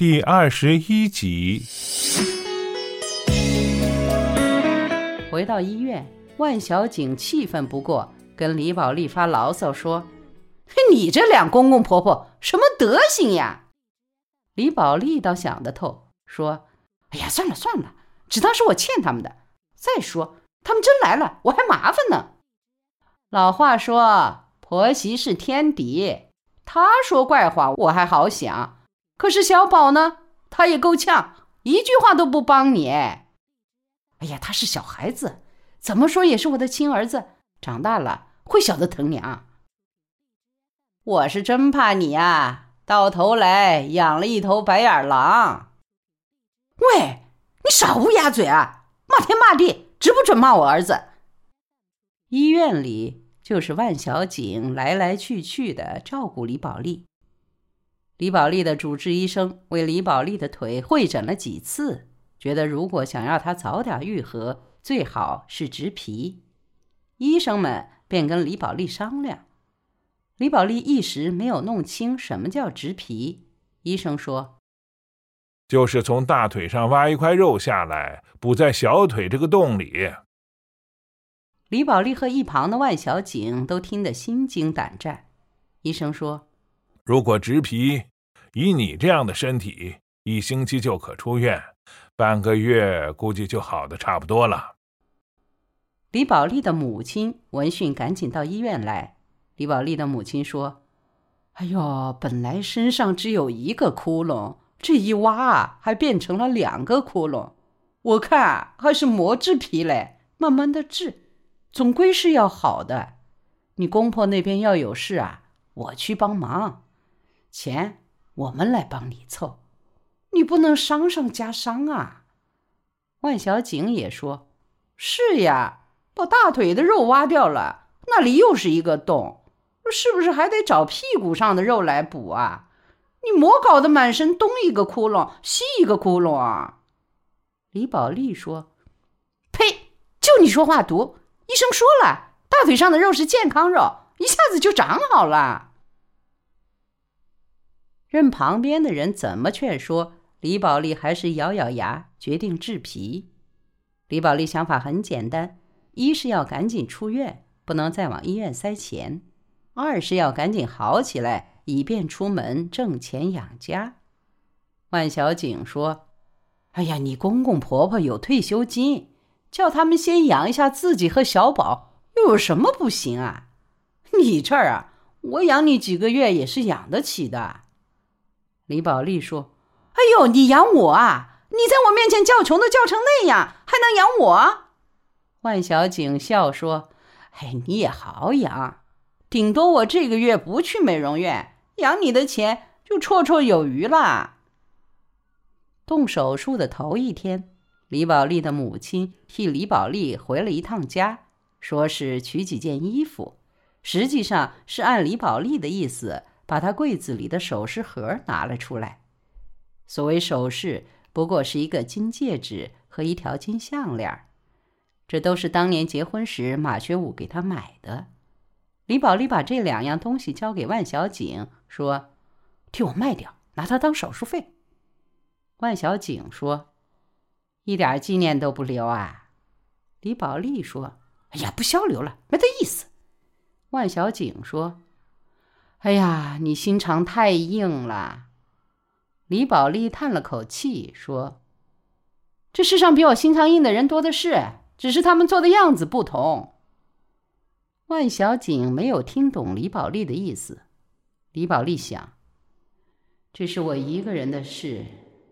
第二十一集。回到医院，万小景气愤不过，跟李宝莉发牢骚说：“嘿你这两公公婆婆什么德行呀？”李宝莉倒想得透，说：“哎呀，算了算了，只当是我欠他们的。再说他们真来了，我还麻烦呢。老话说，婆媳是天敌。他说怪话我还好想，可是小宝呢，他也够呛，一句话都不帮你。哎呀，他是小孩子，怎么说也是我的亲儿子，长大了会晓得疼娘。我是真怕你啊！”到头来养了一头白眼狼。喂，你少乌鸦嘴啊！骂天骂地，准不准骂我儿子？医院里就是万小景来来去去的照顾李宝莉。李宝莉的主治医生为李宝莉的腿会诊了几次，觉得如果想要她早点愈合，最好是植皮。医生们便跟李宝莉商量。李宝莉一时没有弄清什么叫植皮。医生说：“就是从大腿上挖一块肉下来，补在小腿这个洞里。”李宝莉和一旁的万小景都听得心惊胆战。医生说：“如果植皮，以你这样的身体，一星期就可出院，半个月估计就好的差不多了。”李宝莉的母亲闻讯赶紧到医院来。李宝莉的母亲说：“哎呦，本来身上只有一个窟窿，这一挖啊还变成了两个窟窿。我看还是磨制皮嘞，慢慢的治，总归是要好的。你公婆那边要有事啊，我去帮忙，钱我们来帮你凑，你不能伤上加伤啊。”万小景也说：“是呀，把大腿的肉挖掉了，那里又是一个洞。”是不是还得找屁股上的肉来补啊？你莫搞得满身东一个窟窿西一个窟窿啊！李宝莉说：“呸！就你说话毒！医生说了，大腿上的肉是健康肉，一下子就长好了。”任旁边的人怎么劝说，李宝莉还是咬咬牙，决定制皮。李宝莉想法很简单：一是要赶紧出院，不能再往医院塞钱。二是要赶紧好起来，以便出门挣钱养家。万小景说：“哎呀，你公公婆婆有退休金，叫他们先养一下自己和小宝，又有什么不行啊？你这儿啊，我养你几个月也是养得起的。”李宝莉说：“哎呦，你养我啊？你在我面前叫穷都叫成那样，还能养我？”万小景笑说：“哎，你也好养。”顶多我这个月不去美容院，养你的钱就绰绰有余啦。动手术的头一天，李宝莉的母亲替李宝莉回了一趟家，说是取几件衣服，实际上是按李宝莉的意思，把她柜子里的首饰盒拿了出来。所谓首饰，不过是一个金戒指和一条金项链，这都是当年结婚时马学武给她买的。李宝莉把这两样东西交给万小景，说：“替我卖掉，拿它当手术费。”万小景说：“一点纪念都不留啊！”李宝莉说：“哎呀，不消留了，没得意思。”万小景说：“哎呀，你心肠太硬了。”李宝莉叹了口气说：“这世上比我心肠硬的人多的是，只是他们做的样子不同。”万小景没有听懂李宝莉的意思。李宝莉想：“这是我一个人的事，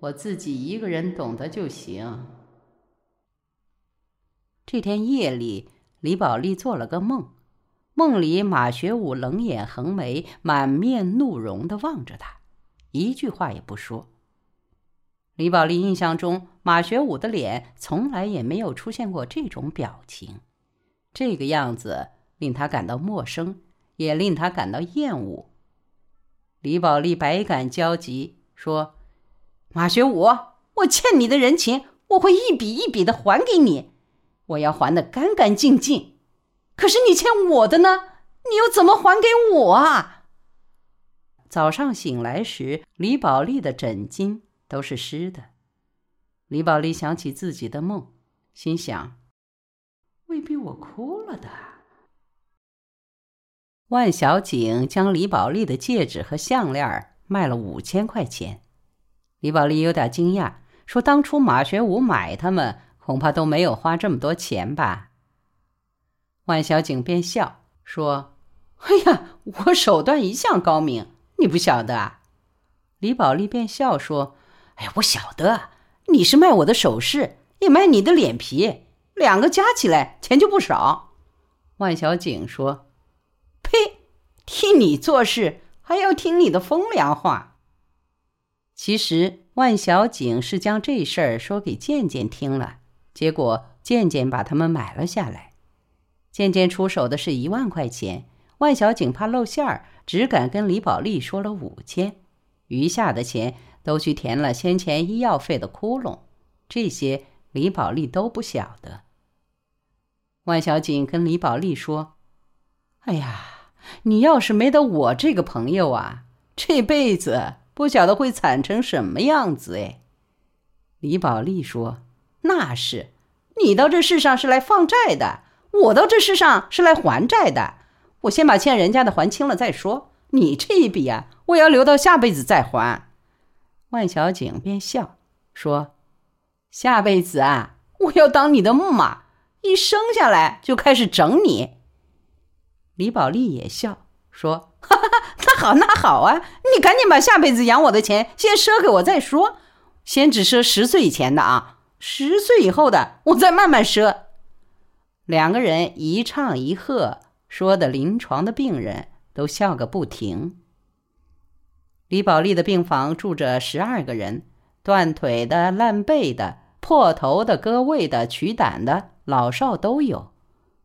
我自己一个人懂得就行。”这天夜里，李宝莉做了个梦，梦里马学武冷眼横眉、满面怒容的望着她，一句话也不说。李宝莉印象中，马学武的脸从来也没有出现过这种表情，这个样子。令他感到陌生，也令他感到厌恶。李宝莉百感交集，说：“马学武，我欠你的人情，我会一笔一笔的还给你，我要还的干干净净。可是你欠我的呢？你又怎么还给我啊？”早上醒来时，李宝莉的枕巾都是湿的。李宝莉想起自己的梦，心想：未必我哭了的。万小景将李宝莉的戒指和项链卖了五千块钱。李宝莉有点惊讶，说：“当初马学武买他们，恐怕都没有花这么多钱吧？”万小景便笑说：“哎呀，我手段一向高明，你不晓得啊？”李宝莉便笑说：“哎呀，我晓得，你是卖我的首饰，也卖你的脸皮，两个加起来钱就不少。”万小景说。呸！替你做事还要听你的风凉话。其实万小景是将这事儿说给健健听了，结果健健把他们买了下来。渐渐出手的是一万块钱，万小景怕露馅儿，只敢跟李宝莉说了五千，余下的钱都去填了先前医药费的窟窿。这些李宝莉都不晓得。万小景跟李宝莉说：“哎呀。”你要是没得我这个朋友啊，这辈子不晓得会惨成什么样子哎。李宝莉说：“那是，你到这世上是来放债的，我到这世上是来还债的。我先把欠人家的还清了再说。你这一笔啊，我要留到下辈子再还。”万小景便笑说：“下辈子啊，我要当你的木马，一生下来就开始整你。”李宝莉也笑说：“ 哈哈，那好，那好啊！你赶紧把下辈子养我的钱先赊给我再说，先只赊十岁以前的啊，十岁以后的我再慢慢赊。”两个人一唱一和，说的临床的病人都笑个不停。李宝莉的病房住着十二个人，断腿的、烂背的、破头的、割胃的、取胆的，老少都有。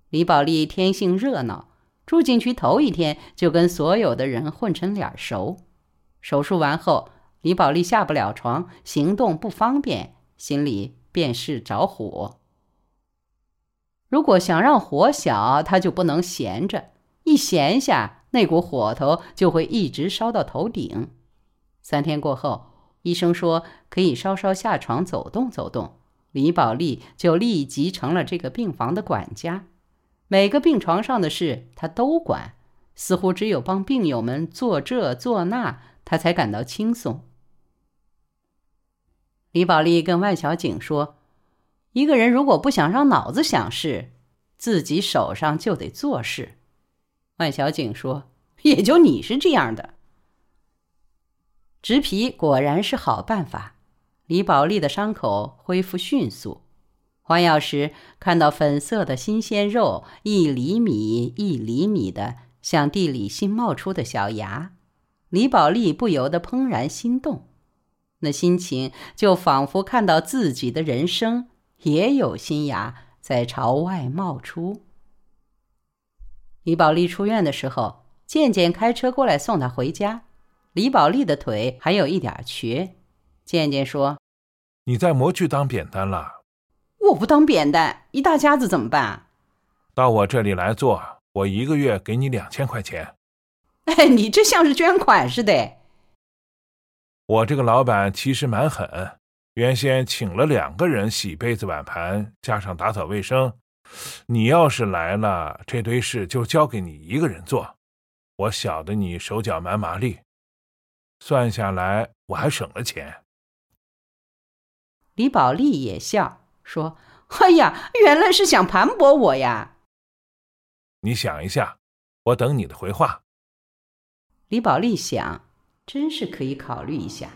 李宝莉天性热闹。住进去头一天，就跟所有的人混成脸熟。手术完后，李宝莉下不了床，行动不方便，心里便是着火。如果想让火小，他就不能闲着，一闲下，那股火头就会一直烧到头顶。三天过后，医生说可以稍稍下床走动走动，李宝莉就立即成了这个病房的管家。每个病床上的事，他都管，似乎只有帮病友们做这做那，他才感到轻松。李宝莉跟万小景说：“一个人如果不想让脑子想事，自己手上就得做事。”万小景说：“也就你是这样的。”植皮果然是好办法，李宝莉的伤口恢复迅速。换药时，看到粉色的新鲜肉，一厘米一厘米的，像地里新冒出的小芽，李宝莉不由得怦然心动。那心情就仿佛看到自己的人生也有新芽在朝外冒出。李宝莉出院的时候，健健开车过来送她回家。李宝莉的腿还有一点瘸，健健说：“你在模具当扁担了。”我不当扁担，一大家子怎么办？到我这里来做，我一个月给你两千块钱。哎，你这像是捐款似的。我这个老板其实蛮狠，原先请了两个人洗杯子碗盘，加上打扫卫生。你要是来了，这堆事就交给你一个人做。我晓得你手脚蛮麻利，算下来我还省了钱。李宝莉也笑。说：“哎呀，原来是想盘剥我呀！你想一下，我等你的回话。”李宝莉想，真是可以考虑一下。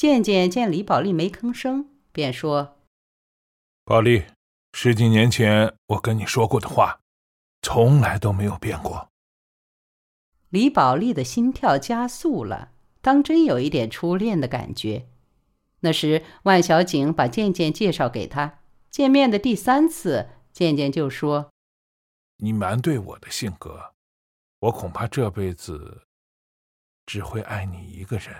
渐渐见李宝莉没吭声，便说：“宝莉，十几年前我跟你说过的话，从来都没有变过。”李宝莉的心跳加速了，当真有一点初恋的感觉。那时，万小景把渐渐介绍给他。见面的第三次，渐渐就说：“你蛮对我的性格，我恐怕这辈子只会爱你一个人。”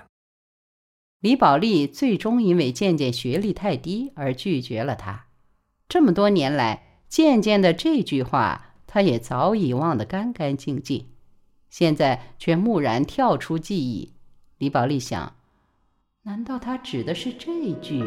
李宝莉最终因为渐渐学历太低而拒绝了他。这么多年来，渐渐的这句话，他也早已忘得干干净净，现在却蓦然跳出记忆。李宝莉想。难道他指的是这句？